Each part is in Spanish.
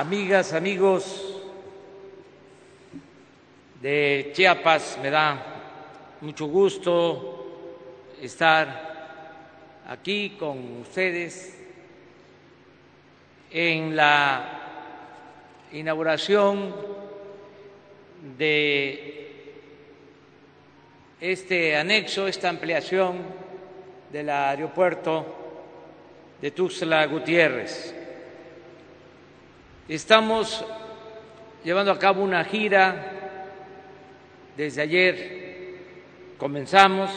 amigas, amigos de Chiapas, me da mucho gusto estar aquí con ustedes en la inauguración de este anexo, esta ampliación del aeropuerto de Tuxtla Gutiérrez. Estamos llevando a cabo una gira, desde ayer comenzamos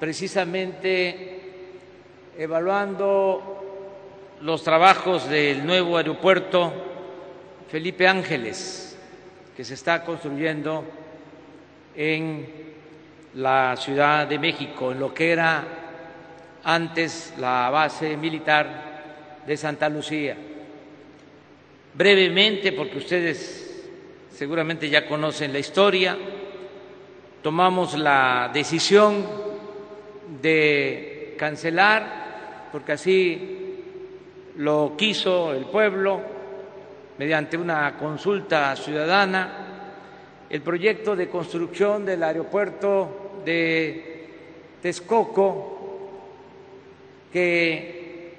precisamente evaluando los trabajos del nuevo aeropuerto Felipe Ángeles, que se está construyendo en la Ciudad de México, en lo que era antes la base militar de Santa Lucía. Brevemente, porque ustedes seguramente ya conocen la historia, tomamos la decisión de cancelar, porque así lo quiso el pueblo, mediante una consulta ciudadana, el proyecto de construcción del aeropuerto de Texcoco, que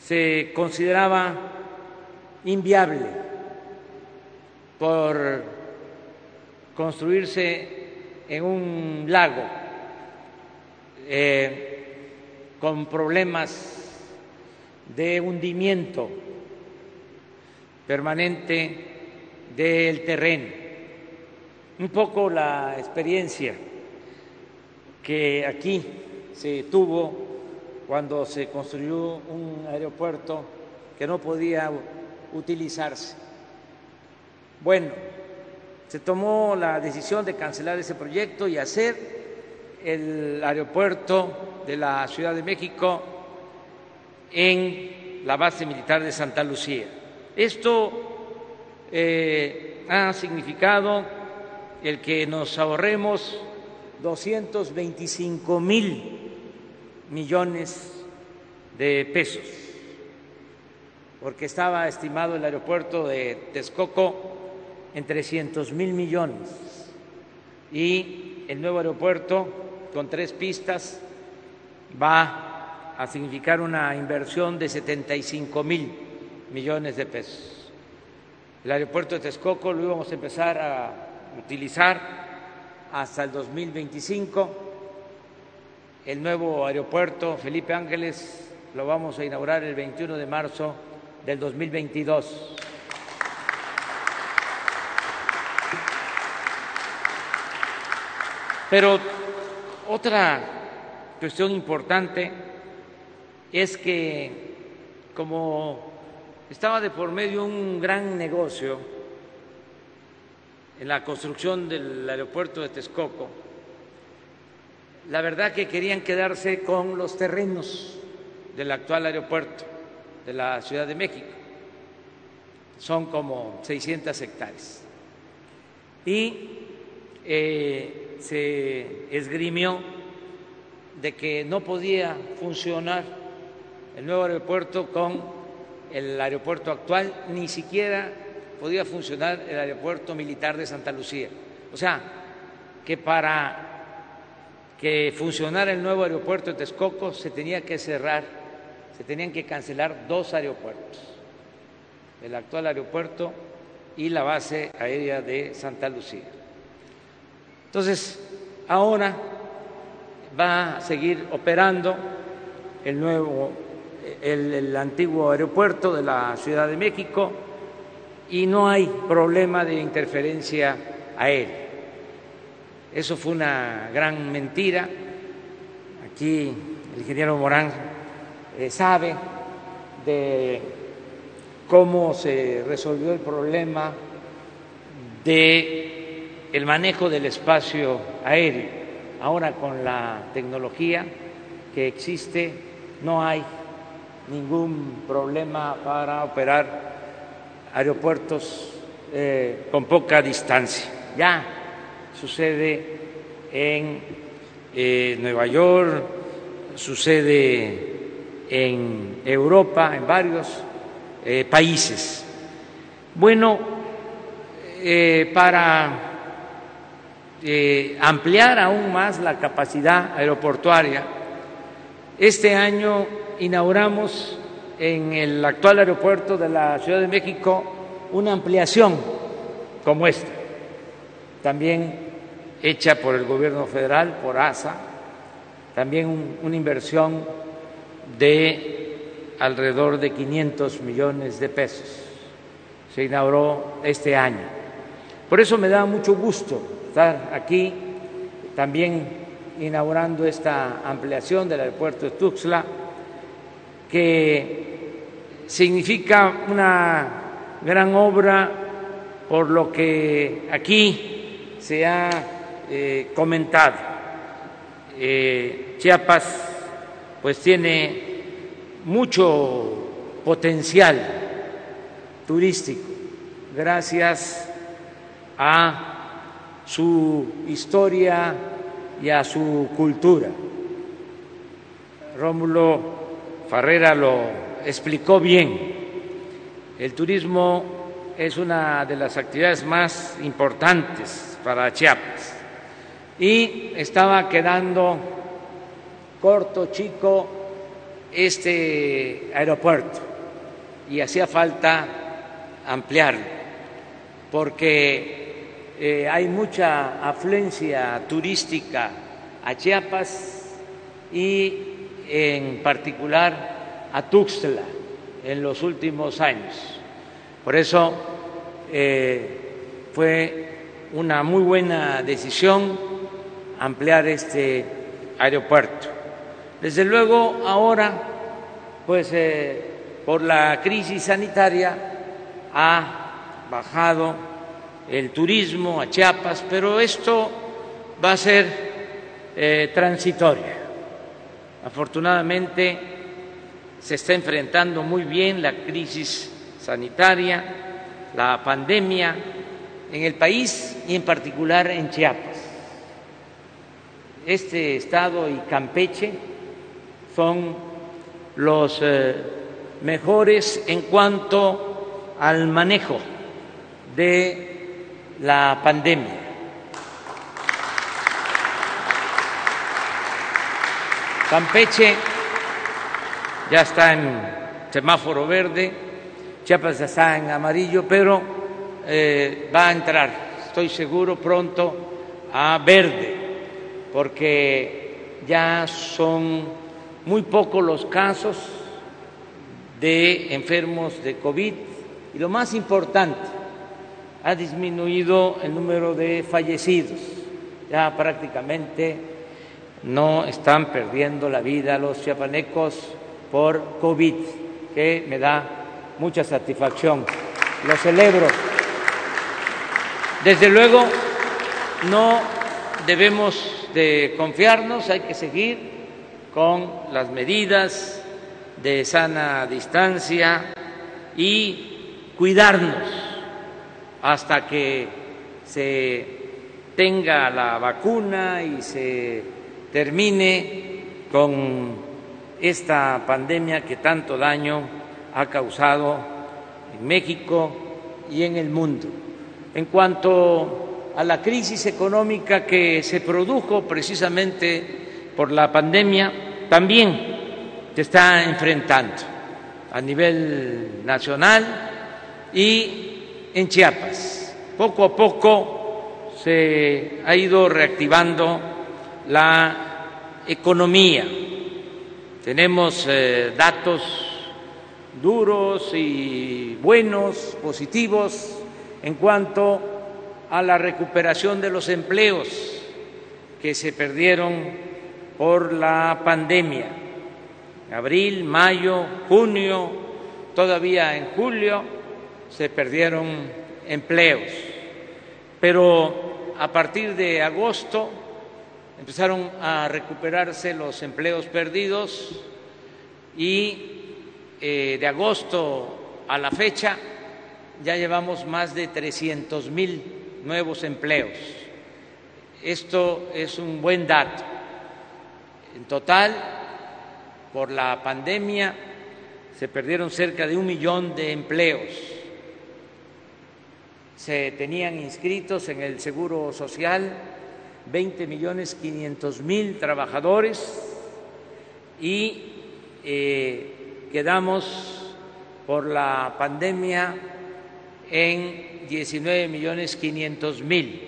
se consideraba inviable por construirse en un lago eh, con problemas de hundimiento permanente del terreno. Un poco la experiencia que aquí se tuvo cuando se construyó un aeropuerto que no podía utilizarse. Bueno, se tomó la decisión de cancelar ese proyecto y hacer el aeropuerto de la Ciudad de México en la base militar de Santa Lucía. Esto eh, ha significado el que nos ahorremos 225 mil millones de pesos, porque estaba estimado el aeropuerto de Texcoco en 300 mil millones y el nuevo aeropuerto con tres pistas va a significar una inversión de 75 mil millones de pesos. El aeropuerto de Texcoco lo íbamos a empezar a utilizar hasta el 2025 el nuevo aeropuerto Felipe Ángeles lo vamos a inaugurar el 21 de marzo del 2022. Pero otra cuestión importante es que como estaba de por medio un gran negocio en la construcción del aeropuerto de Texcoco, la verdad que querían quedarse con los terrenos del actual aeropuerto de la Ciudad de México. Son como 600 hectáreas. Y eh, se esgrimió de que no podía funcionar el nuevo aeropuerto con el aeropuerto actual, ni siquiera podía funcionar el aeropuerto militar de Santa Lucía. O sea, que para que funcionara el nuevo aeropuerto de Texcoco se tenía que cerrar, se tenían que cancelar dos aeropuertos, el actual aeropuerto y la base aérea de Santa Lucía. Entonces, ahora va a seguir operando el nuevo, el, el antiguo aeropuerto de la Ciudad de México y no hay problema de interferencia aérea. Eso fue una gran mentira. Aquí el ingeniero Morán eh, sabe de cómo se resolvió el problema de el manejo del espacio aéreo. Ahora con la tecnología que existe no hay ningún problema para operar aeropuertos eh, con poca distancia. Ya sucede en eh, Nueva York, sucede en Europa, en varios eh, países. Bueno, eh, para eh, ampliar aún más la capacidad aeroportuaria, este año inauguramos en el actual aeropuerto de la Ciudad de México una ampliación como esta, también hecha por el gobierno federal, por ASA, también una inversión de alrededor de 500 millones de pesos. Se inauguró este año. Por eso me da mucho gusto estar aquí también inaugurando esta ampliación del aeropuerto de Tuxtla, que significa una gran obra por lo que aquí se ha eh, comentado. Eh, Chiapas pues tiene mucho potencial turístico gracias a su historia y a su cultura. Rómulo Farrera lo explicó bien. El turismo es una de las actividades más importantes para Chiapas y estaba quedando corto, chico, este aeropuerto y hacía falta ampliarlo porque eh, hay mucha afluencia turística a Chiapas y en particular a Tuxtla en los últimos años. Por eso eh, fue una muy buena decisión ampliar este aeropuerto. Desde luego, ahora, pues eh, por la crisis sanitaria ha bajado el turismo a Chiapas, pero esto va a ser eh, transitorio. Afortunadamente se está enfrentando muy bien la crisis sanitaria, la pandemia en el país y en particular en Chiapas. Este estado y Campeche son los eh, mejores en cuanto al manejo de la pandemia. Campeche ya está en semáforo verde, Chiapas ya está en amarillo, pero eh, va a entrar, estoy seguro, pronto a verde, porque ya son muy pocos los casos de enfermos de COVID y lo más importante, ha disminuido el número de fallecidos. Ya prácticamente no están perdiendo la vida los chiapanecos por COVID, que me da mucha satisfacción. Lo celebro. Desde luego, no debemos de confiarnos, hay que seguir con las medidas de sana distancia y cuidarnos hasta que se tenga la vacuna y se termine con esta pandemia que tanto daño ha causado en México y en el mundo. En cuanto a la crisis económica que se produjo precisamente por la pandemia, también se está enfrentando a nivel nacional y en Chiapas. Poco a poco se ha ido reactivando la economía. Tenemos eh, datos duros y buenos, positivos, en cuanto a la recuperación de los empleos que se perdieron por la pandemia. Abril, mayo, junio, todavía en julio se perdieron empleos, pero a partir de agosto empezaron a recuperarse los empleos perdidos y eh, de agosto a la fecha ya llevamos más de 300 mil nuevos empleos. Esto es un buen dato en total, por la pandemia, se perdieron cerca de un millón de empleos se tenían inscritos en el Seguro Social 20 millones 500 mil trabajadores y eh, quedamos por la pandemia en 19 millones 500 mil.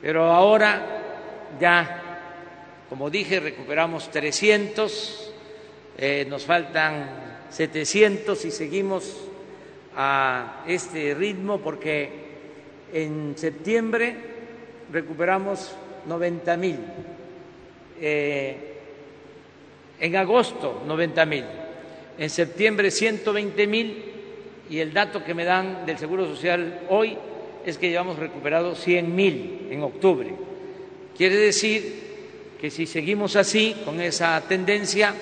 Pero ahora ya, como dije, recuperamos 300, eh, nos faltan 700 y seguimos a este ritmo porque en septiembre recuperamos 90 mil, eh, en agosto 90 mil, en septiembre 120 mil y el dato que me dan del Seguro Social hoy es que llevamos recuperado 100 mil en octubre. Quiere decir que si seguimos así, con esa tendencia,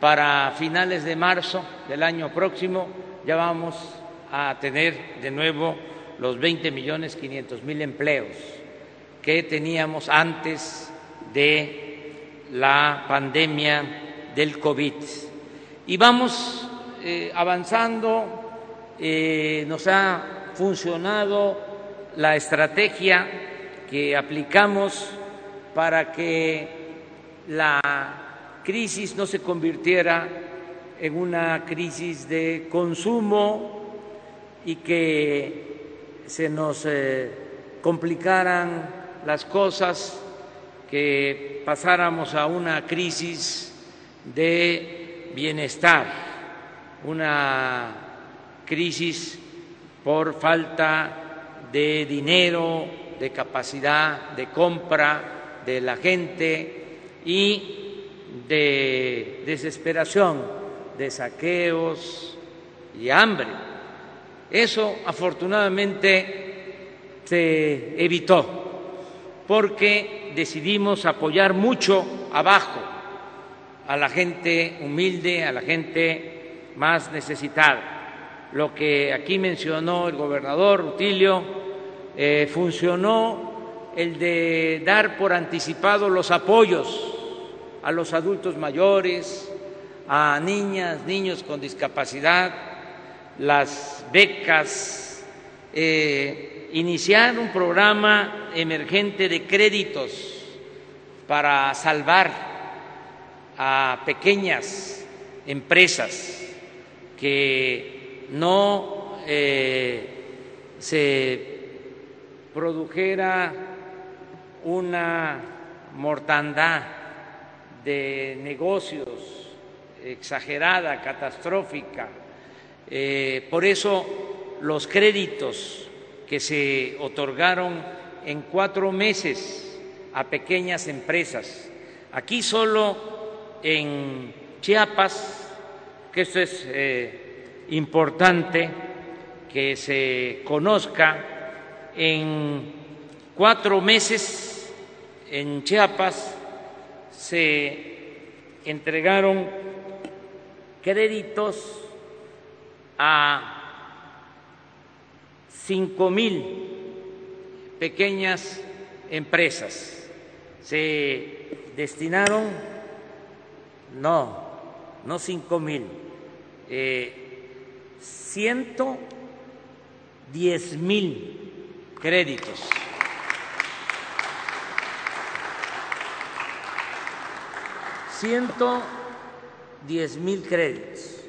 para finales de marzo del año próximo ya vamos a tener de nuevo los 20 millones 500 mil empleos que teníamos antes de la pandemia del COVID. Y vamos eh, avanzando, eh, nos ha funcionado la estrategia que aplicamos para que la crisis no se convirtiera en una crisis de consumo y que se nos eh, complicaran las cosas, que pasáramos a una crisis de bienestar, una crisis por falta de dinero, de capacidad de compra de la gente y de desesperación, de saqueos y hambre. Eso afortunadamente se evitó porque decidimos apoyar mucho abajo a la gente humilde, a la gente más necesitada. Lo que aquí mencionó el gobernador Rutilio, eh, funcionó el de dar por anticipado los apoyos a los adultos mayores, a niñas, niños con discapacidad, las becas, eh, iniciar un programa emergente de créditos para salvar a pequeñas empresas que no eh, se produjera una mortandad de negocios exagerada, catastrófica. Eh, por eso los créditos que se otorgaron en cuatro meses a pequeñas empresas. Aquí solo en Chiapas, que esto es eh, importante que se conozca, en cuatro meses en Chiapas se entregaron créditos a cinco mil pequeñas empresas. Se destinaron, no, no cinco mil, eh, ciento diez mil créditos. Ciento diez mil créditos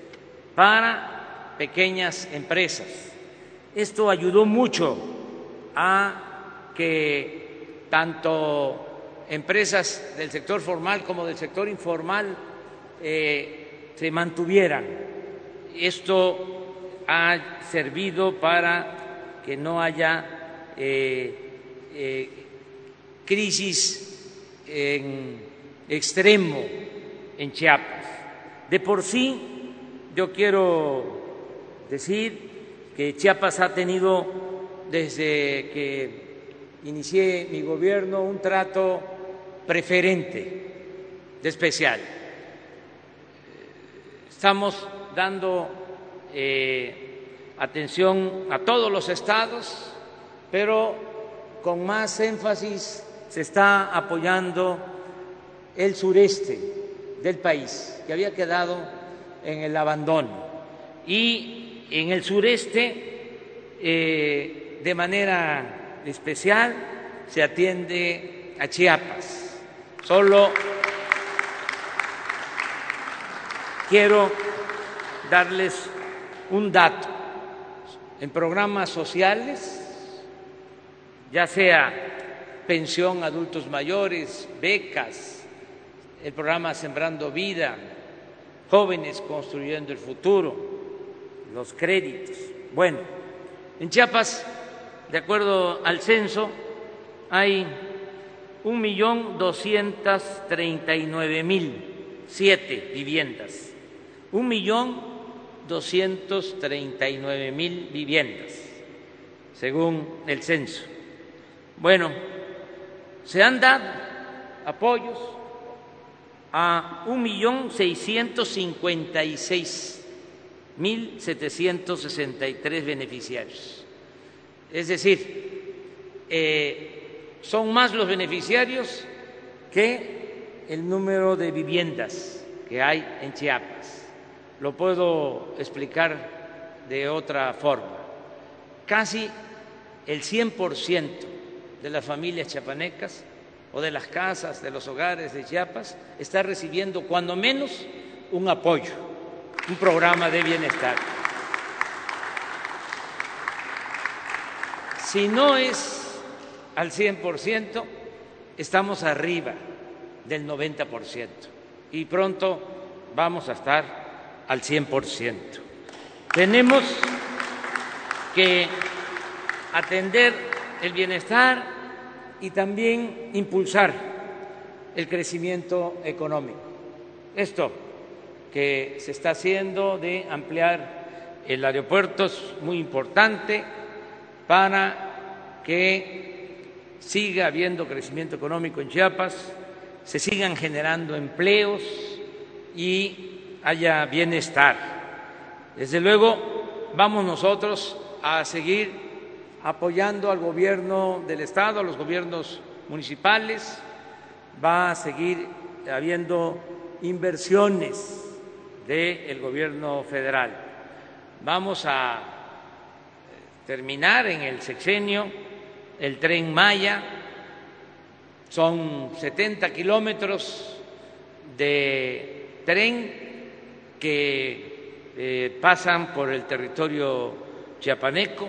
para pequeñas empresas esto ayudó mucho a que tanto empresas del sector formal como del sector informal eh, se mantuvieran. Esto ha servido para que no haya eh, eh, crisis en extremo en Chiapas. De por sí, yo quiero decir que Chiapas ha tenido desde que inicié mi gobierno un trato preferente, de especial. Estamos dando eh, atención a todos los estados, pero con más énfasis se está apoyando el sureste del país, que había quedado en el abandono. Y en el sureste eh, de manera especial se atiende a Chiapas. Solo quiero darles un dato. En programas sociales, ya sea pensión adultos mayores, becas, el programa Sembrando Vida, jóvenes construyendo el futuro, los créditos. Bueno, en Chiapas, de acuerdo al censo, hay un millón doscientos treinta y nueve mil siete viviendas, un millón doscientos treinta y nueve mil viviendas, según el censo. Bueno, se han dado apoyos a un millón seiscientos cincuenta y seis mil setecientos sesenta y tres beneficiarios. Es decir, eh, son más los beneficiarios que el número de viviendas que hay en Chiapas. Lo puedo explicar de otra forma. Casi el 100% de las familias chiapanecas o de las casas, de los hogares de Chiapas, está recibiendo cuando menos un apoyo, un programa de bienestar. Si no es al 100%, estamos arriba del 90% y pronto vamos a estar al 100%. Tenemos que atender el bienestar y también impulsar el crecimiento económico. Esto que se está haciendo de ampliar el aeropuerto es muy importante para que siga habiendo crecimiento económico en Chiapas, se sigan generando empleos y haya bienestar. Desde luego, vamos nosotros a seguir apoyando al gobierno del Estado, a los gobiernos municipales. Va a seguir habiendo inversiones del gobierno federal. Vamos a terminar en el sexenio el tren Maya. Son 70 kilómetros de tren que eh, pasan por el territorio chiapaneco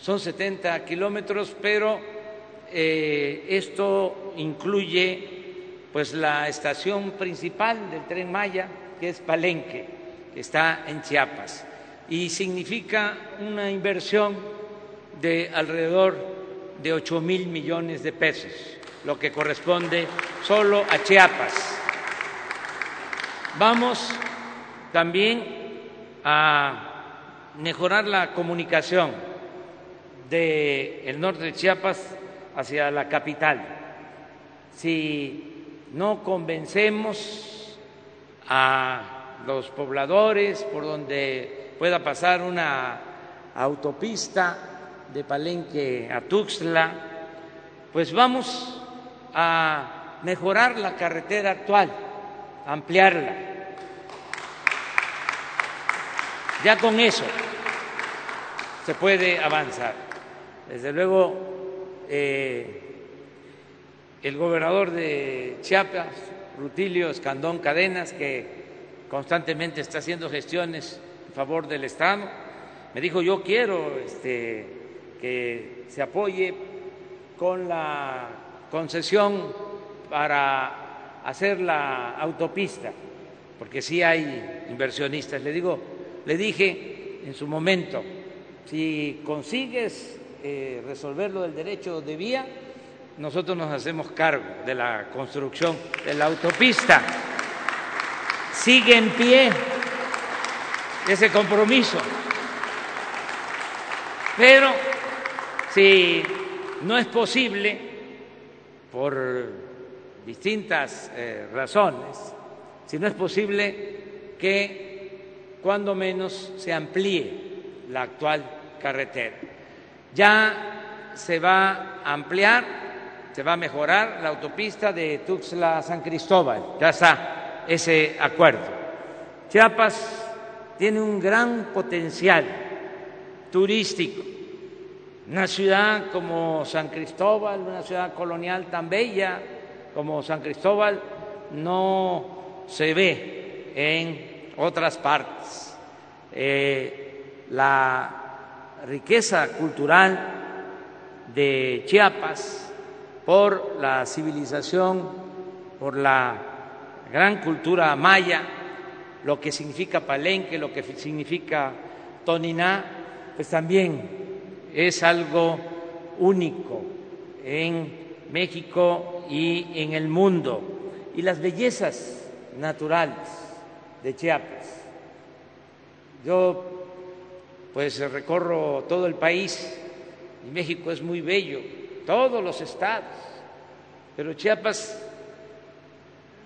son 70 kilómetros, pero eh, esto incluye pues la estación principal del tren Maya, que es Palenque, que está en Chiapas, y significa una inversión de alrededor de 8 mil millones de pesos, lo que corresponde solo a Chiapas. Vamos también a mejorar la comunicación del norte de Chiapas hacia la capital. Si no convencemos a los pobladores por donde pueda pasar una autopista de Palenque a Tuxtla, pues vamos a mejorar la carretera actual, ampliarla. Ya con eso se puede avanzar. Desde luego, eh, el gobernador de Chiapas, Rutilio Escandón Cadenas, que constantemente está haciendo gestiones en favor del Estado, me dijo, yo quiero este, que se apoye con la concesión para hacer la autopista, porque sí hay inversionistas. Le digo, le dije en su momento, si consigues eh, resolver lo del derecho de vía, nosotros nos hacemos cargo de la construcción de la autopista. Sigue en pie ese compromiso. Pero si no es posible, por distintas eh, razones, si no es posible que cuando menos se amplíe la actual carretera. Ya se va a ampliar, se va a mejorar la autopista de Tuxtla San Cristóbal, ya está ese acuerdo. Chiapas tiene un gran potencial turístico Una ciudad como San Cristóbal, una ciudad colonial tan bella como San Cristóbal, no se ve en otras partes. Eh, la riqueza cultural de Chiapas por la civilización, por la gran cultura maya, lo que significa Palenque, lo que significa Toniná, pues también es algo único en México y en el mundo. Y las bellezas naturales de Chiapas. Yo pues recorro todo el país y México es muy bello, todos los estados, pero Chiapas,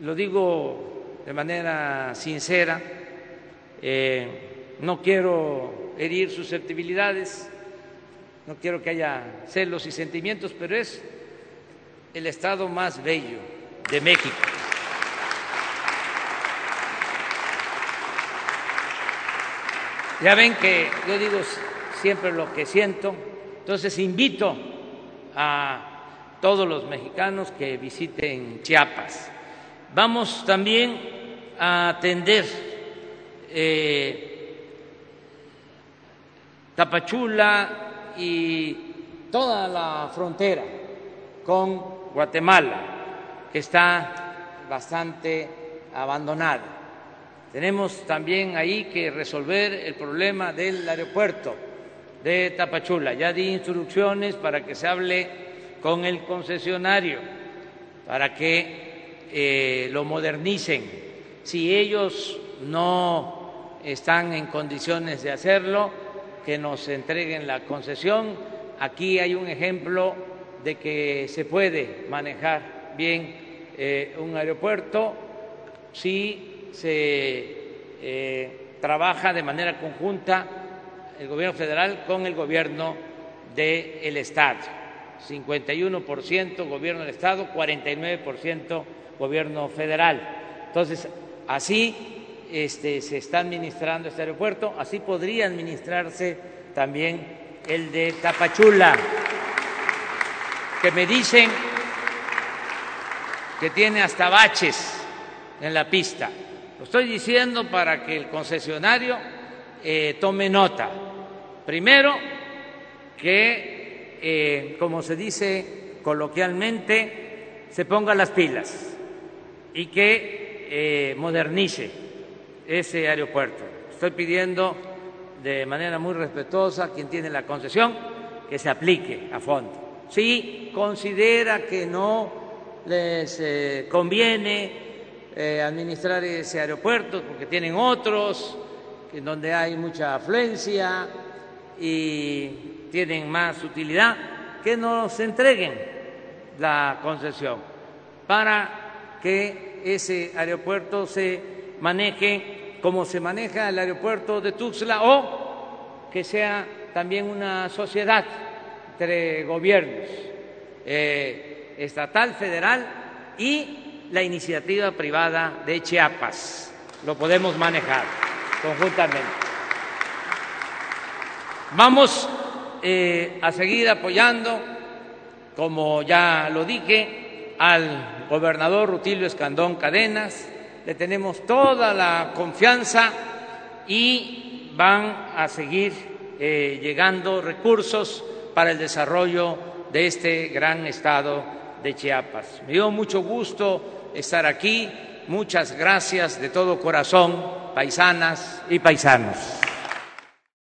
lo digo de manera sincera, eh, no quiero herir susceptibilidades, no quiero que haya celos y sentimientos, pero es el estado más bello de México. Ya ven que yo digo siempre lo que siento, entonces invito a todos los mexicanos que visiten Chiapas. Vamos también a atender eh, Tapachula, y toda la frontera con Guatemala, que está bastante abandonada. Tenemos también ahí que resolver el problema del aeropuerto de Tapachula. Ya di instrucciones para que se hable con el concesionario, para que eh, lo modernicen. Si ellos no están en condiciones de hacerlo, que nos entreguen la concesión. Aquí hay un ejemplo de que se puede manejar bien eh, un aeropuerto si se eh, trabaja de manera conjunta el gobierno federal con el gobierno del Estado. 51% gobierno del Estado, 49% gobierno federal. Entonces, así este, se está administrando este aeropuerto, así podría administrarse también el de Tapachula, que me dicen que tiene hasta baches en la pista. Lo estoy diciendo para que el concesionario eh, tome nota. Primero, que, eh, como se dice coloquialmente, se ponga las pilas y que eh, modernice ese aeropuerto. Estoy pidiendo de manera muy respetuosa a quien tiene la concesión que se aplique a fondo. Si considera que no les conviene eh, administrar ese aeropuerto porque tienen otros en donde hay mucha afluencia y tienen más utilidad, que nos entreguen la concesión para que ese aeropuerto se maneje como se maneja el aeropuerto de Tuxtla o que sea también una sociedad entre gobiernos eh, estatal, federal y la iniciativa privada de Chiapas. Lo podemos manejar conjuntamente. Vamos eh, a seguir apoyando, como ya lo dije, al gobernador Rutilio Escandón Cadenas, le tenemos toda la confianza y van a seguir eh, llegando recursos para el desarrollo de este gran estado de Chiapas. Me dio mucho gusto estar aquí. Muchas gracias de todo corazón, paisanas y paisanos.